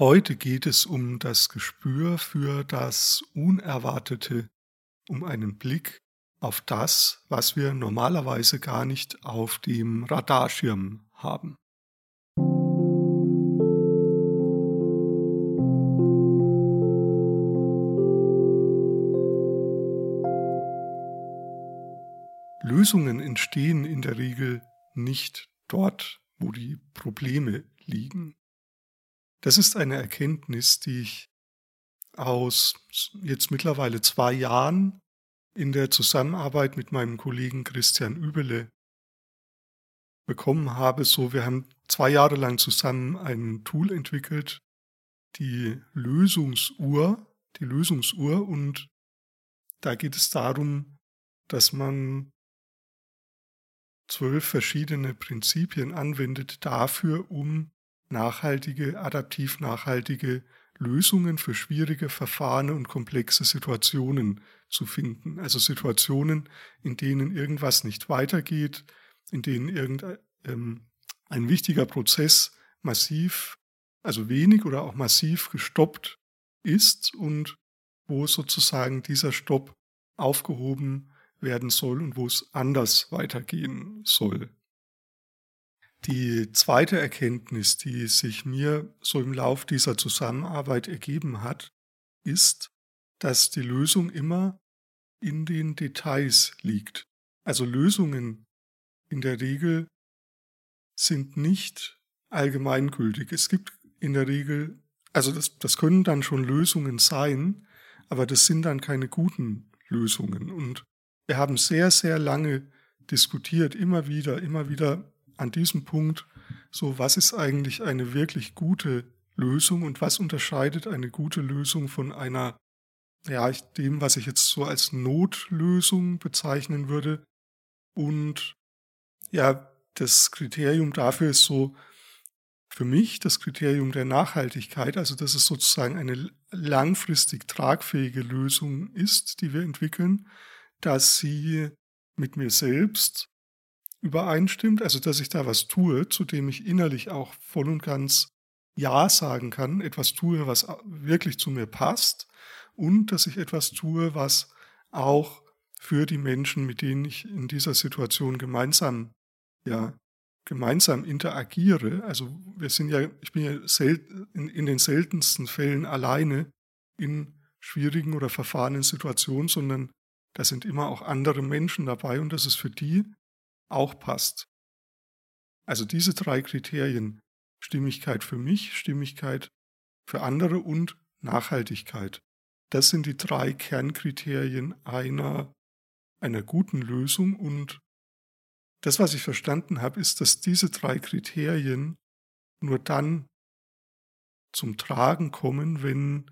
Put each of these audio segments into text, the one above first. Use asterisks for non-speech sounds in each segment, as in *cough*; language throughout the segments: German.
Heute geht es um das Gespür für das Unerwartete, um einen Blick auf das, was wir normalerweise gar nicht auf dem Radarschirm haben. Lösungen entstehen in der Regel nicht dort, wo die Probleme liegen. Das ist eine Erkenntnis, die ich aus jetzt mittlerweile zwei Jahren in der Zusammenarbeit mit meinem Kollegen Christian Übele bekommen habe. So, wir haben zwei Jahre lang zusammen ein Tool entwickelt, die Lösungsuhr, die Lösungsuhr und da geht es darum, dass man zwölf verschiedene Prinzipien anwendet dafür, um nachhaltige, adaptiv nachhaltige Lösungen für schwierige Verfahren und komplexe Situationen zu finden. Also Situationen, in denen irgendwas nicht weitergeht, in denen irgendein ähm, ein wichtiger Prozess massiv, also wenig oder auch massiv gestoppt ist und wo sozusagen dieser Stopp aufgehoben werden soll und wo es anders weitergehen soll. Die zweite Erkenntnis, die sich mir so im Lauf dieser Zusammenarbeit ergeben hat, ist, dass die Lösung immer in den Details liegt. Also Lösungen in der Regel sind nicht allgemeingültig. Es gibt in der Regel, also das, das können dann schon Lösungen sein, aber das sind dann keine guten Lösungen. Und wir haben sehr, sehr lange diskutiert, immer wieder, immer wieder an diesem Punkt, so was ist eigentlich eine wirklich gute Lösung und was unterscheidet eine gute Lösung von einer, ja, dem, was ich jetzt so als Notlösung bezeichnen würde. Und ja, das Kriterium dafür ist so für mich das Kriterium der Nachhaltigkeit, also dass es sozusagen eine langfristig tragfähige Lösung ist, die wir entwickeln, dass sie mit mir selbst übereinstimmt, also dass ich da was tue, zu dem ich innerlich auch voll und ganz Ja sagen kann, etwas tue, was wirklich zu mir passt und dass ich etwas tue, was auch für die Menschen, mit denen ich in dieser Situation gemeinsam, ja, gemeinsam interagiere. Also wir sind ja, ich bin ja selten, in, in den seltensten Fällen alleine in schwierigen oder verfahrenen Situationen, sondern da sind immer auch andere Menschen dabei und das ist für die auch passt. Also diese drei Kriterien, Stimmigkeit für mich, Stimmigkeit für andere und Nachhaltigkeit, das sind die drei Kernkriterien einer, einer guten Lösung und das, was ich verstanden habe, ist, dass diese drei Kriterien nur dann zum Tragen kommen, wenn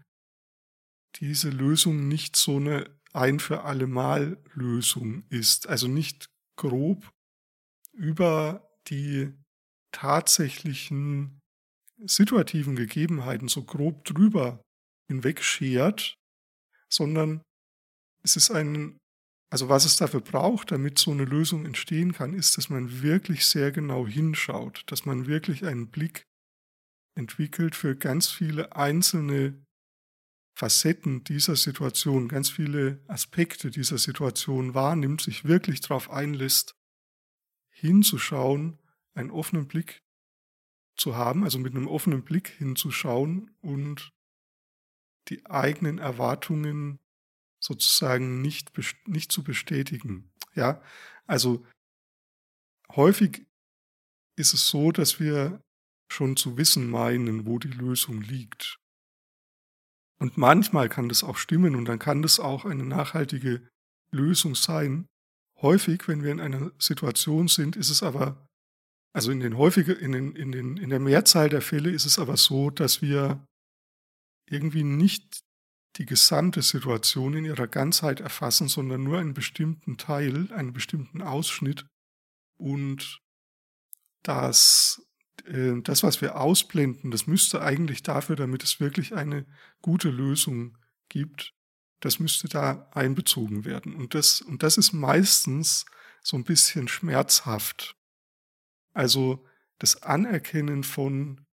diese Lösung nicht so eine ein für alle Mal Lösung ist. Also nicht grob über die tatsächlichen situativen Gegebenheiten so grob drüber hinwegschert, sondern es ist ein, also was es dafür braucht, damit so eine Lösung entstehen kann, ist, dass man wirklich sehr genau hinschaut, dass man wirklich einen Blick entwickelt für ganz viele einzelne Facetten dieser Situation, ganz viele Aspekte dieser Situation wahrnimmt, sich wirklich darauf einlässt hinzuschauen, einen offenen Blick zu haben, also mit einem offenen Blick hinzuschauen und die eigenen Erwartungen sozusagen nicht, nicht zu bestätigen. Ja, also häufig ist es so, dass wir schon zu wissen meinen, wo die Lösung liegt. Und manchmal kann das auch stimmen und dann kann das auch eine nachhaltige Lösung sein. Häufig, wenn wir in einer Situation sind, ist es aber, also in den häufigen, in, den, in, den, in der Mehrzahl der Fälle ist es aber so, dass wir irgendwie nicht die gesamte Situation in ihrer Ganzheit erfassen, sondern nur einen bestimmten Teil, einen bestimmten Ausschnitt. Und das, äh, das, was wir ausblenden, das müsste eigentlich dafür, damit es wirklich eine gute Lösung gibt, das müsste da einbezogen werden. Und das, und das ist meistens so ein bisschen schmerzhaft. Also das Anerkennen von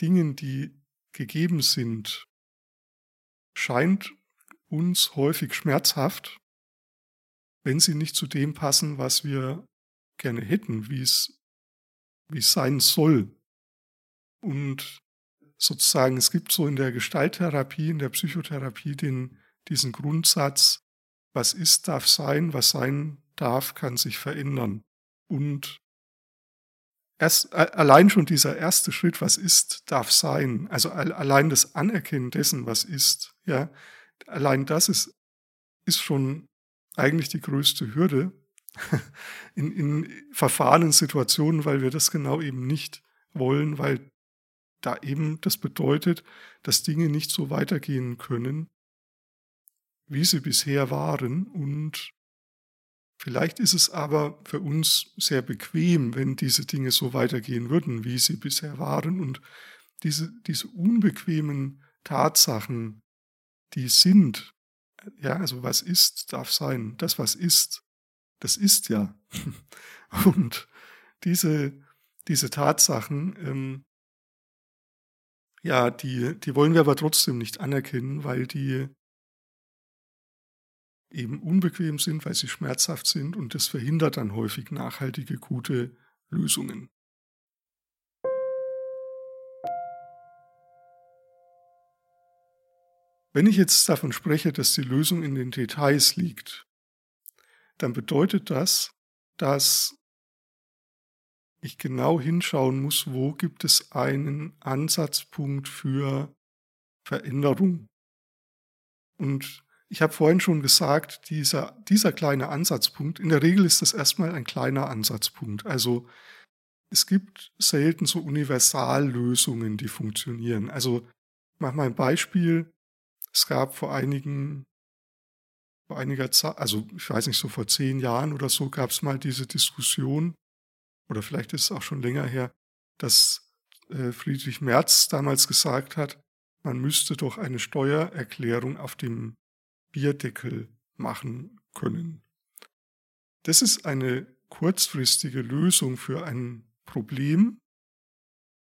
Dingen, die gegeben sind, scheint uns häufig schmerzhaft, wenn sie nicht zu dem passen, was wir gerne hätten, wie es, wie es sein soll. Und sozusagen, es gibt so in der Gestalttherapie, in der Psychotherapie den, diesen Grundsatz, was ist, darf sein, was sein darf, kann sich verändern. Und erst, allein schon dieser erste Schritt, was ist, darf sein, also allein das Anerkennen dessen, was ist, ja, allein das ist, ist schon eigentlich die größte Hürde *laughs* in, in verfahrenen Situationen, weil wir das genau eben nicht wollen, weil da eben das bedeutet, dass Dinge nicht so weitergehen können, wie sie bisher waren. Und vielleicht ist es aber für uns sehr bequem, wenn diese Dinge so weitergehen würden, wie sie bisher waren. Und diese, diese unbequemen Tatsachen, die sind, ja, also was ist, darf sein. Das, was ist, das ist ja. *laughs* Und diese, diese Tatsachen, ähm, ja, die, die wollen wir aber trotzdem nicht anerkennen, weil die eben unbequem sind, weil sie schmerzhaft sind und das verhindert dann häufig nachhaltige, gute Lösungen. Wenn ich jetzt davon spreche, dass die Lösung in den Details liegt, dann bedeutet das, dass ich genau hinschauen muss, wo gibt es einen Ansatzpunkt für Veränderung. Und ich habe vorhin schon gesagt, dieser, dieser kleine Ansatzpunkt, in der Regel ist das erstmal ein kleiner Ansatzpunkt. Also es gibt selten so Universallösungen, die funktionieren. Also ich mache mal ein Beispiel. Es gab vor einigen, vor einiger Zeit, also ich weiß nicht, so vor zehn Jahren oder so, gab es mal diese Diskussion, oder vielleicht ist es auch schon länger her, dass äh, Friedrich Merz damals gesagt hat, man müsste doch eine Steuererklärung auf dem Bierdeckel machen können. Das ist eine kurzfristige Lösung für ein Problem,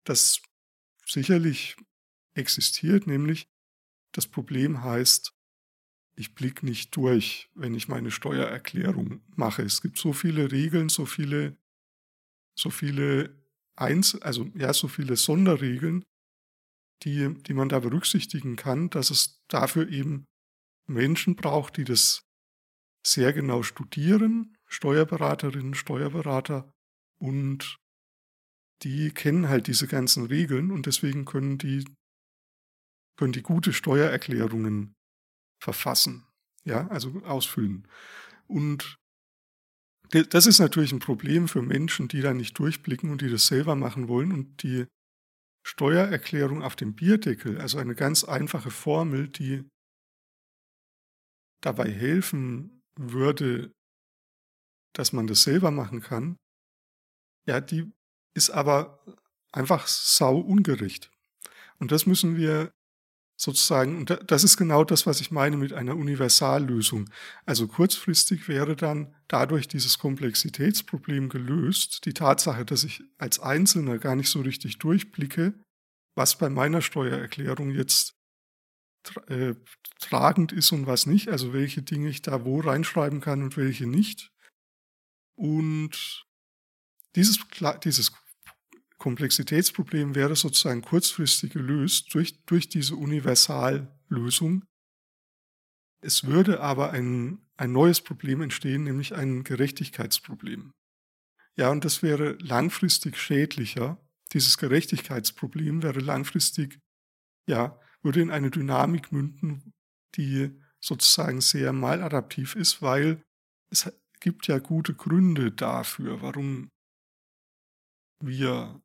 das sicherlich existiert, nämlich das Problem heißt, ich blicke nicht durch, wenn ich meine Steuererklärung mache. Es gibt so viele Regeln, so viele so viele Einzel also ja, so viele Sonderregeln, die, die man da berücksichtigen kann, dass es dafür eben Menschen braucht, die das sehr genau studieren, Steuerberaterinnen, Steuerberater und die kennen halt diese ganzen Regeln und deswegen können die, können die gute Steuererklärungen verfassen, ja, also ausfüllen. Und das ist natürlich ein Problem für Menschen, die da nicht durchblicken und die das selber machen wollen. Und die Steuererklärung auf dem Bierdeckel, also eine ganz einfache Formel, die dabei helfen würde, dass man das selber machen kann, ja, die ist aber einfach sau ungerecht. Und das müssen wir sozusagen, und das ist genau das, was ich meine mit einer Universallösung. Also kurzfristig wäre dann dadurch dieses Komplexitätsproblem gelöst. Die Tatsache, dass ich als Einzelner gar nicht so richtig durchblicke, was bei meiner Steuererklärung jetzt äh, tragend ist und was nicht, also welche Dinge ich da wo reinschreiben kann und welche nicht. Und dieses, dieses Komplexitätsproblem wäre sozusagen kurzfristig gelöst durch, durch diese Universallösung. Es würde aber ein, ein neues Problem entstehen, nämlich ein Gerechtigkeitsproblem. Ja, und das wäre langfristig schädlicher. Dieses Gerechtigkeitsproblem wäre langfristig, ja, würde in eine Dynamik münden, die sozusagen sehr maladaptiv ist, weil es gibt ja gute Gründe dafür, warum wir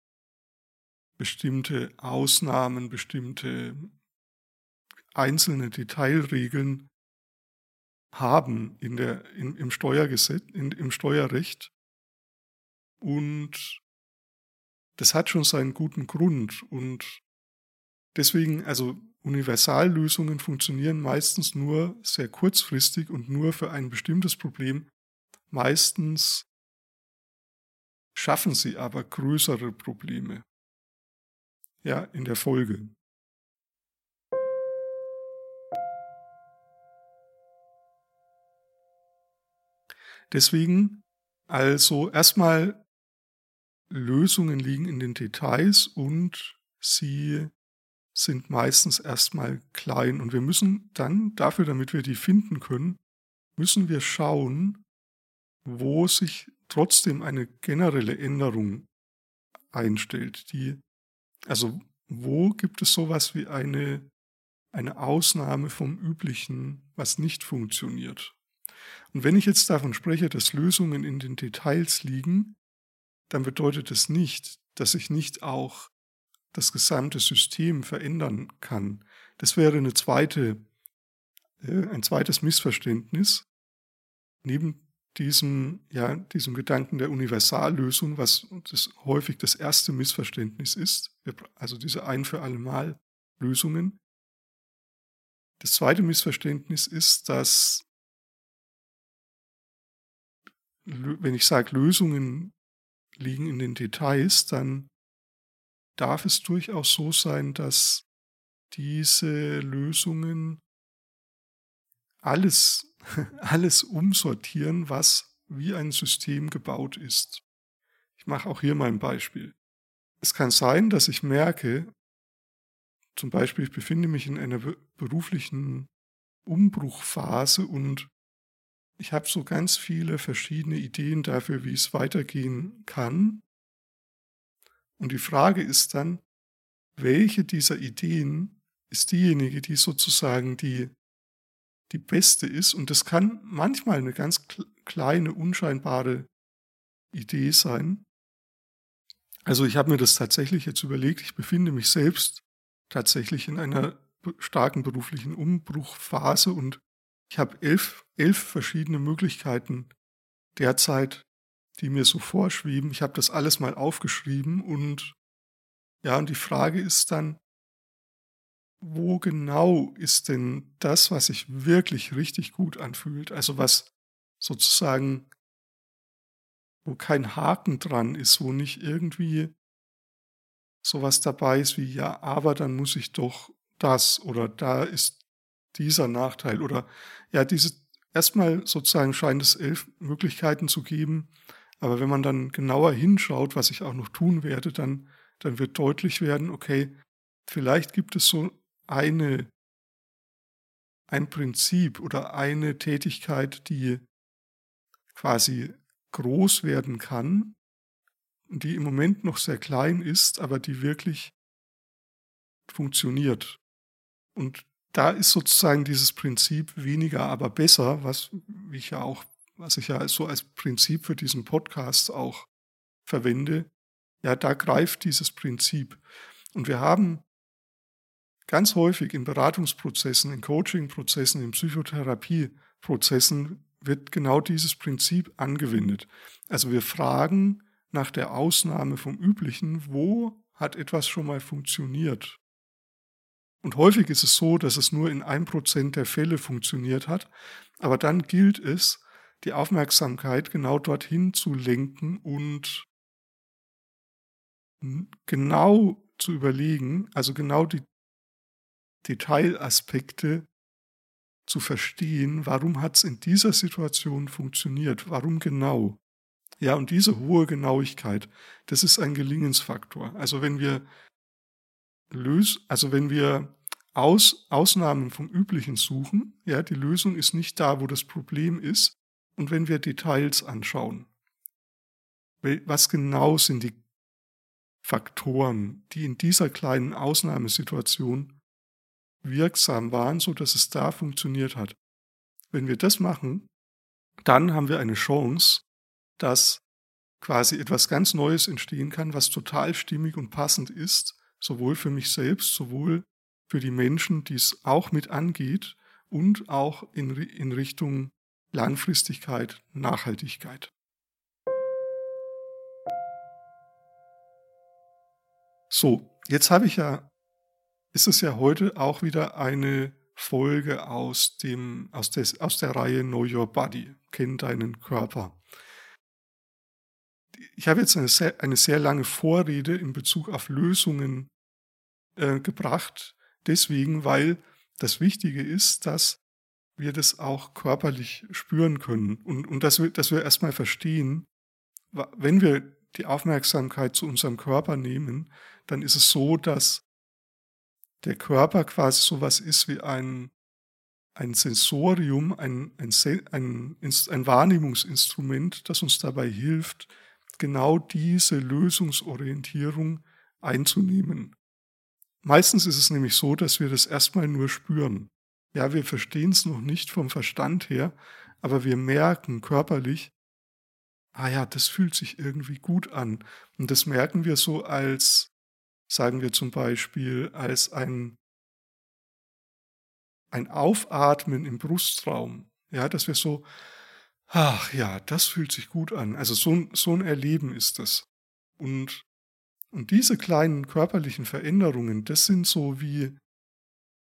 bestimmte Ausnahmen, bestimmte einzelne Detailregeln haben in der, in, im Steuergesetz, in, im Steuerrecht. Und das hat schon seinen guten Grund. Und deswegen, also Universallösungen funktionieren meistens nur sehr kurzfristig und nur für ein bestimmtes Problem. Meistens schaffen sie aber größere Probleme ja in der Folge. Deswegen also erstmal Lösungen liegen in den Details und sie sind meistens erstmal klein. Und wir müssen dann dafür, damit wir die finden können, müssen wir schauen, wo sich trotzdem eine generelle Änderung einstellt, die also wo gibt es sowas wie eine, eine Ausnahme vom Üblichen, was nicht funktioniert? Und wenn ich jetzt davon spreche, dass Lösungen in den Details liegen, dann bedeutet es nicht, dass ich nicht auch das gesamte System verändern kann. Das wäre eine zweite, äh, ein zweites Missverständnis. Neben diesem, ja, diesem Gedanken der Universallösung, was das häufig das erste Missverständnis ist, also diese ein für alle Mal Lösungen. Das zweite Missverständnis ist, dass wenn ich sage, Lösungen liegen in den Details, dann darf es durchaus so sein, dass diese Lösungen alles, *laughs* alles umsortieren, was wie ein System gebaut ist. Ich mache auch hier mal ein Beispiel. Es kann sein, dass ich merke, zum Beispiel ich befinde mich in einer beruflichen Umbruchphase und ich habe so ganz viele verschiedene Ideen dafür, wie es weitergehen kann. Und die Frage ist dann, welche dieser Ideen ist diejenige, die sozusagen die, die beste ist? Und das kann manchmal eine ganz kleine, unscheinbare Idee sein. Also ich habe mir das tatsächlich jetzt überlegt, ich befinde mich selbst tatsächlich in einer starken beruflichen Umbruchphase und ich habe elf, elf verschiedene Möglichkeiten derzeit, die mir so vorschweben. Ich habe das alles mal aufgeschrieben und ja, und die Frage ist dann, wo genau ist denn das, was sich wirklich richtig gut anfühlt? Also was sozusagen, wo kein Haken dran ist, wo nicht irgendwie sowas dabei ist wie, ja, aber dann muss ich doch das oder da ist dieser Nachteil oder ja, diese erstmal sozusagen scheint es elf Möglichkeiten zu geben, aber wenn man dann genauer hinschaut, was ich auch noch tun werde, dann, dann wird deutlich werden, okay, vielleicht gibt es so eine, ein Prinzip oder eine Tätigkeit, die quasi groß werden kann, die im Moment noch sehr klein ist, aber die wirklich funktioniert. Und da ist sozusagen dieses Prinzip weniger, aber besser, was ich ja auch, was ich ja so als Prinzip für diesen Podcast auch verwende. Ja, da greift dieses Prinzip. Und wir haben ganz häufig in Beratungsprozessen, in Coachingprozessen, in Psychotherapieprozessen wird genau dieses Prinzip angewendet. Also wir fragen nach der Ausnahme vom Üblichen, wo hat etwas schon mal funktioniert? Und häufig ist es so, dass es nur in ein Prozent der Fälle funktioniert hat. Aber dann gilt es, die Aufmerksamkeit genau dorthin zu lenken und genau zu überlegen, also genau die Detailaspekte zu verstehen, warum hat es in dieser Situation funktioniert, warum genau. Ja, und diese hohe Genauigkeit, das ist ein Gelingensfaktor. Also wenn wir lösen, also wenn wir Aus, Ausnahmen vom Üblichen suchen, ja, die Lösung ist nicht da, wo das Problem ist. Und wenn wir Details anschauen, was genau sind die Faktoren, die in dieser kleinen Ausnahmesituation wirksam waren, so dass es da funktioniert hat. Wenn wir das machen, dann haben wir eine Chance, dass quasi etwas ganz Neues entstehen kann, was total stimmig und passend ist sowohl für mich selbst, sowohl für die Menschen, die es auch mit angeht und auch in, in Richtung Langfristigkeit, Nachhaltigkeit. So, jetzt habe ich ja, ist es ja heute auch wieder eine Folge aus, dem, aus, des, aus der Reihe Know Your Body, kenn deinen Körper. Ich habe jetzt eine sehr, eine sehr lange Vorrede in Bezug auf Lösungen äh, gebracht, deswegen, weil das Wichtige ist, dass wir das auch körperlich spüren können und, und dass, wir, dass wir erstmal verstehen, wenn wir die Aufmerksamkeit zu unserem Körper nehmen, dann ist es so, dass der Körper quasi sowas ist wie ein, ein Sensorium, ein, ein, ein, ein Wahrnehmungsinstrument, das uns dabei hilft, genau diese Lösungsorientierung einzunehmen. Meistens ist es nämlich so, dass wir das erstmal nur spüren. Ja, wir verstehen es noch nicht vom Verstand her, aber wir merken körperlich, ah ja, das fühlt sich irgendwie gut an. Und das merken wir so als, sagen wir zum Beispiel, als ein, ein Aufatmen im Brustraum. Ja, dass wir so, ach ja, das fühlt sich gut an. Also so, so ein Erleben ist das. Und, und diese kleinen körperlichen Veränderungen, das sind so wie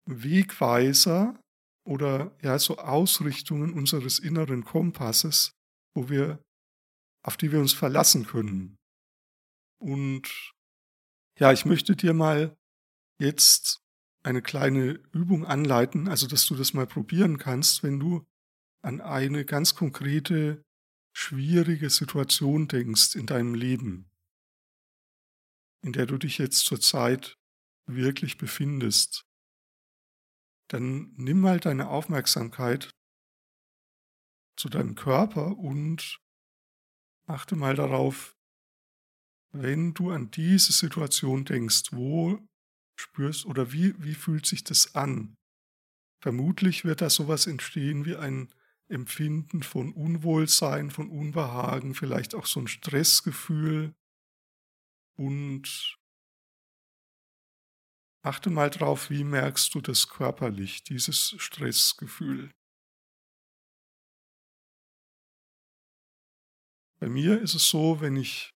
Wegweiser oder ja, so Ausrichtungen unseres inneren Kompasses, wo wir auf die wir uns verlassen können. Und ja, ich möchte dir mal jetzt eine kleine Übung anleiten, also dass du das mal probieren kannst, wenn du an eine ganz konkrete, schwierige Situation denkst in deinem Leben, in der du dich jetzt zurzeit wirklich befindest. Dann nimm mal deine Aufmerksamkeit zu deinem Körper und Achte mal darauf, wenn du an diese Situation denkst, wo spürst oder wie, wie fühlt sich das an? Vermutlich wird da sowas entstehen wie ein Empfinden von Unwohlsein, von Unbehagen, vielleicht auch so ein Stressgefühl. Und achte mal drauf, wie merkst du das körperlich, dieses Stressgefühl. Bei mir ist es so, wenn ich,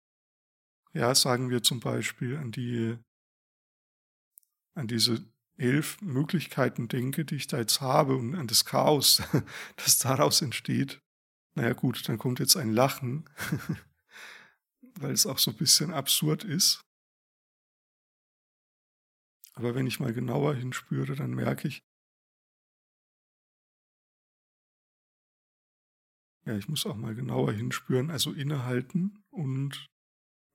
ja, sagen wir zum Beispiel an die, an diese elf Möglichkeiten denke, die ich da jetzt habe und an das Chaos, *laughs* das daraus entsteht. Naja gut, dann kommt jetzt ein Lachen, *laughs* weil es auch so ein bisschen absurd ist. Aber wenn ich mal genauer hinspüre, dann merke ich, Ja, ich muss auch mal genauer hinspüren, also innehalten und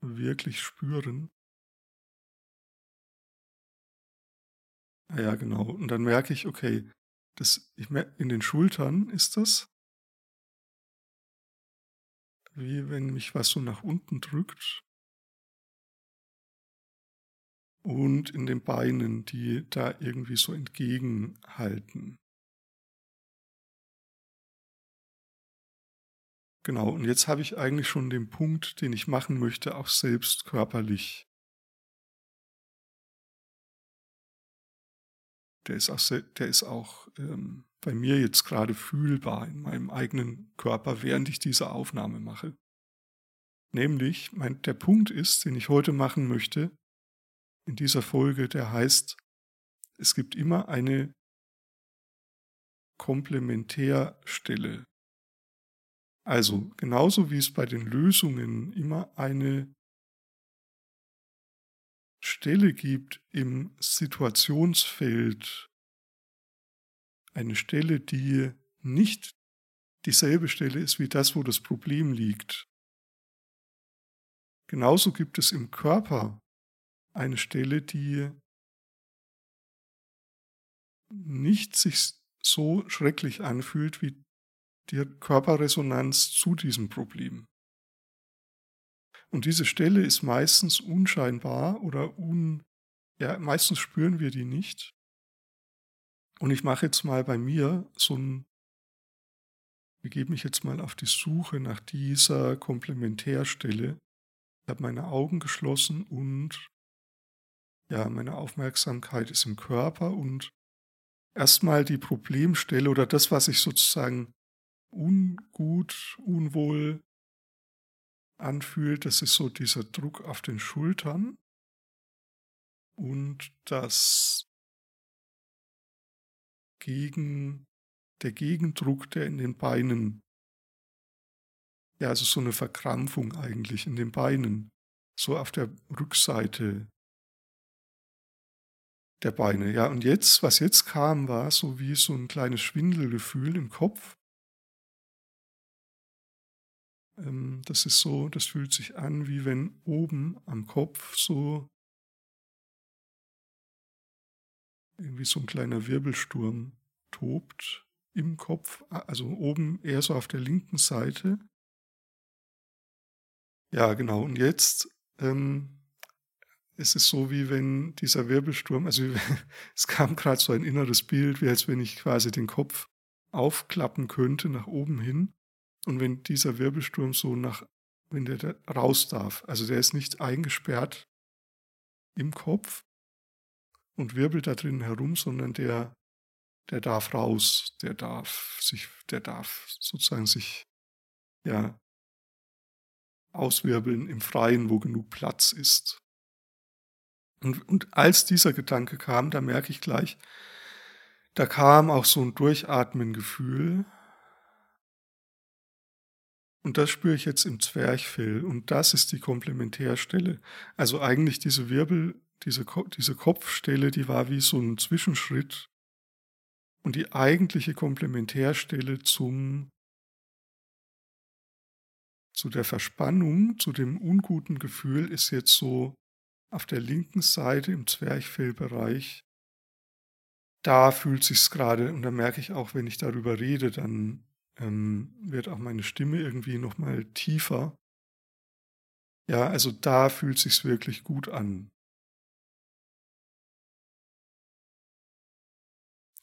wirklich spüren. Ja, genau. Und dann merke ich, okay, das, ich merke, in den Schultern ist das, wie wenn mich was so nach unten drückt. Und in den Beinen, die da irgendwie so entgegenhalten. Genau, und jetzt habe ich eigentlich schon den Punkt, den ich machen möchte, auch selbst körperlich. Der ist auch, der ist auch ähm, bei mir jetzt gerade fühlbar in meinem eigenen Körper, während ich diese Aufnahme mache. Nämlich, mein, der Punkt ist, den ich heute machen möchte, in dieser Folge, der heißt, es gibt immer eine Komplementärstelle also genauso wie es bei den Lösungen immer eine Stelle gibt im Situationsfeld, eine Stelle, die nicht dieselbe Stelle ist wie das, wo das Problem liegt. Genauso gibt es im Körper eine Stelle, die nicht sich so schrecklich anfühlt wie die Körperresonanz zu diesem Problem. Und diese Stelle ist meistens unscheinbar oder un, ja, meistens spüren wir die nicht. Und ich mache jetzt mal bei mir so ein, ich gebe mich jetzt mal auf die Suche nach dieser Komplementärstelle. Ich habe meine Augen geschlossen und ja, meine Aufmerksamkeit ist im Körper und erstmal die Problemstelle oder das, was ich sozusagen ungut, unwohl anfühlt, das ist so dieser Druck auf den Schultern und das gegen der Gegendruck, der in den Beinen, ja, also so eine Verkrampfung eigentlich in den Beinen, so auf der Rückseite der Beine. Ja, und jetzt, was jetzt kam, war so wie so ein kleines Schwindelgefühl im Kopf. Das ist so, das fühlt sich an, wie wenn oben am Kopf so irgendwie so ein kleiner Wirbelsturm tobt im Kopf, also oben eher so auf der linken Seite. Ja, genau. Und jetzt ähm, ist es so, wie wenn dieser Wirbelsturm, also *laughs* es kam gerade so ein inneres Bild, wie als wenn ich quasi den Kopf aufklappen könnte nach oben hin. Und wenn dieser Wirbelsturm so nach, wenn der raus darf, also der ist nicht eingesperrt im Kopf und wirbelt da drin herum, sondern der, der darf raus, der darf sich, der darf sozusagen sich, ja, auswirbeln im Freien, wo genug Platz ist. Und, und als dieser Gedanke kam, da merke ich gleich, da kam auch so ein Durchatmen-Gefühl. Und das spüre ich jetzt im Zwerchfell. Und das ist die Komplementärstelle. Also eigentlich diese Wirbel, diese, diese Kopfstelle, die war wie so ein Zwischenschritt. Und die eigentliche Komplementärstelle zum, zu der Verspannung, zu dem unguten Gefühl ist jetzt so auf der linken Seite im Zwerchfellbereich, da fühlt sich's gerade und da merke ich auch, wenn ich darüber rede, dann ähm, wird auch meine Stimme irgendwie nochmal tiefer. Ja, also da fühlt sich's wirklich gut an.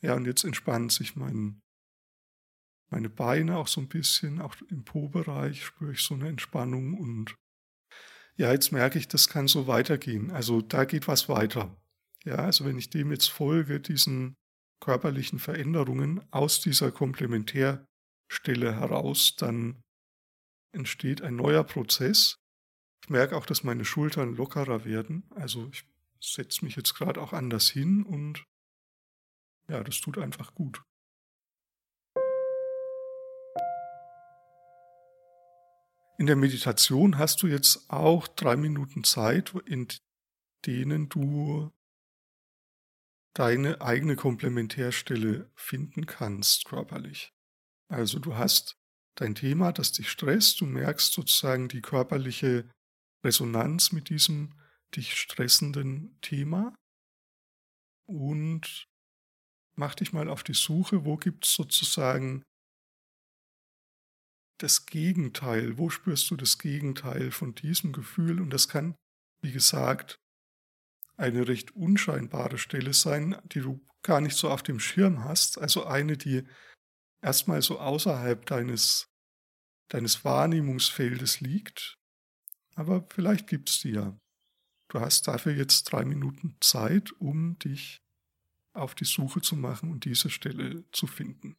Ja, und jetzt entspannt sich mein, meine Beine auch so ein bisschen, auch im Po-Bereich spüre ich so eine Entspannung und ja, jetzt merke ich, das kann so weitergehen. Also da geht was weiter. Ja, also wenn ich dem jetzt folge, diesen körperlichen Veränderungen aus dieser Komplementärstelle heraus, dann entsteht ein neuer Prozess. Ich merke auch, dass meine Schultern lockerer werden. Also ich setze mich jetzt gerade auch anders hin und ja, das tut einfach gut. In der Meditation hast du jetzt auch drei Minuten Zeit, in denen du deine eigene Komplementärstelle finden kannst körperlich. Also du hast dein Thema, das dich stresst, du merkst sozusagen die körperliche Resonanz mit diesem dich stressenden Thema und mach dich mal auf die Suche, wo gibt es sozusagen das Gegenteil? Wo spürst du das Gegenteil von diesem Gefühl? Und das kann, wie gesagt, eine recht unscheinbare Stelle sein, die du gar nicht so auf dem Schirm hast. Also eine, die erstmal so außerhalb deines, deines Wahrnehmungsfeldes liegt. Aber vielleicht gibt es die ja. Du hast dafür jetzt drei Minuten Zeit, um dich auf die Suche zu machen und diese Stelle zu finden.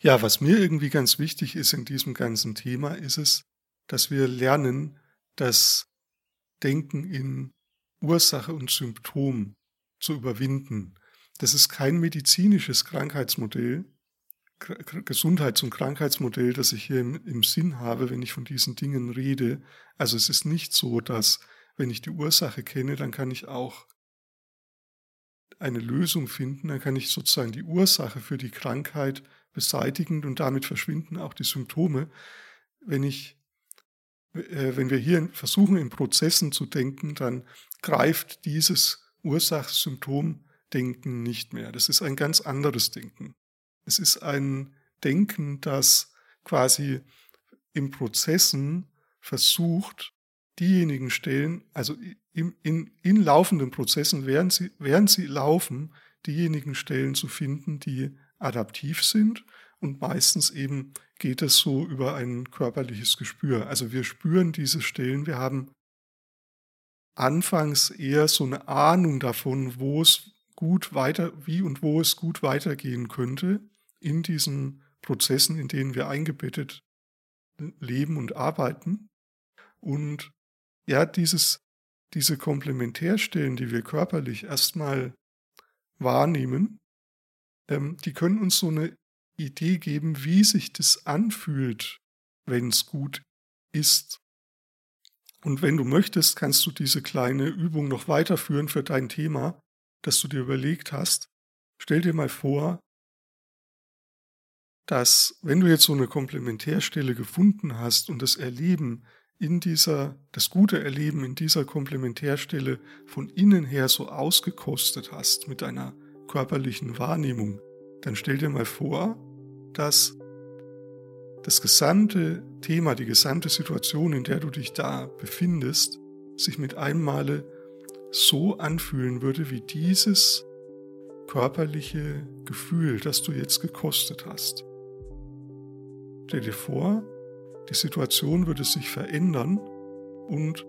Ja, was mir irgendwie ganz wichtig ist in diesem ganzen Thema, ist es, dass wir lernen, das Denken in Ursache und Symptom zu überwinden. Das ist kein medizinisches Krankheitsmodell, Gesundheits- und Krankheitsmodell, das ich hier im, im, Sinn habe, wenn ich von diesen Dingen rede. Also es ist nicht so, dass wenn ich die Ursache kenne, dann kann ich auch eine Lösung finden, dann kann ich sozusagen die Ursache für die Krankheit beseitigen und damit verschwinden auch die Symptome. Wenn ich äh, wenn wir hier versuchen, in Prozessen zu denken, dann greift dieses Ursach-Symptom-Denken nicht mehr. Das ist ein ganz anderes Denken. Es ist ein Denken, das quasi in Prozessen versucht, diejenigen Stellen, also in, in, in laufenden Prozessen, während sie, während sie laufen, diejenigen Stellen zu finden, die adaptiv sind und meistens eben geht es so über ein körperliches Gespür. Also wir spüren diese Stellen, wir haben anfangs eher so eine Ahnung davon, wo es gut weiter, wie und wo es gut weitergehen könnte in diesen Prozessen, in denen wir eingebettet leben und arbeiten. Und ja, dieses, diese Komplementärstellen, die wir körperlich erstmal wahrnehmen, ähm, die können uns so eine Idee geben, wie sich das anfühlt, wenn es gut ist. Und wenn du möchtest, kannst du diese kleine Übung noch weiterführen für dein Thema, das du dir überlegt hast. Stell dir mal vor, dass wenn du jetzt so eine Komplementärstelle gefunden hast und das Erleben in dieser, das gute Erleben in dieser Komplementärstelle von innen her so ausgekostet hast mit deiner körperlichen Wahrnehmung, dann stell dir mal vor, dass das gesamte Thema, die gesamte Situation, in der du dich da befindest, sich mit einem Male so anfühlen würde wie dieses körperliche Gefühl, das du jetzt gekostet hast. Stell dir vor, die Situation würde sich verändern und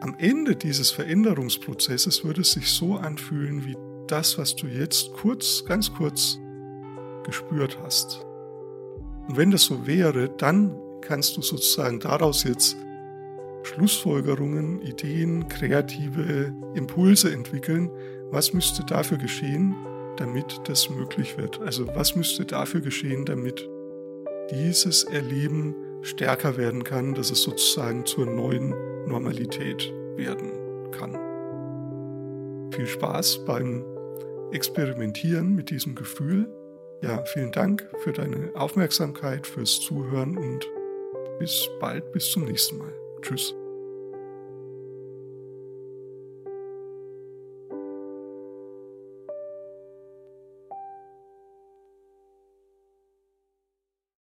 am Ende dieses Veränderungsprozesses würde es sich so anfühlen wie das, was du jetzt kurz, ganz kurz gespürt hast. Und wenn das so wäre, dann kannst du sozusagen daraus jetzt Schlussfolgerungen, Ideen, kreative Impulse entwickeln. Was müsste dafür geschehen, damit das möglich wird? Also was müsste dafür geschehen, damit dieses Erleben stärker werden kann, dass es sozusagen zur neuen Normalität werden kann. Viel Spaß beim Experimentieren mit diesem Gefühl. Ja, vielen Dank für deine Aufmerksamkeit, fürs Zuhören und bis bald, bis zum nächsten Mal. Tschüss.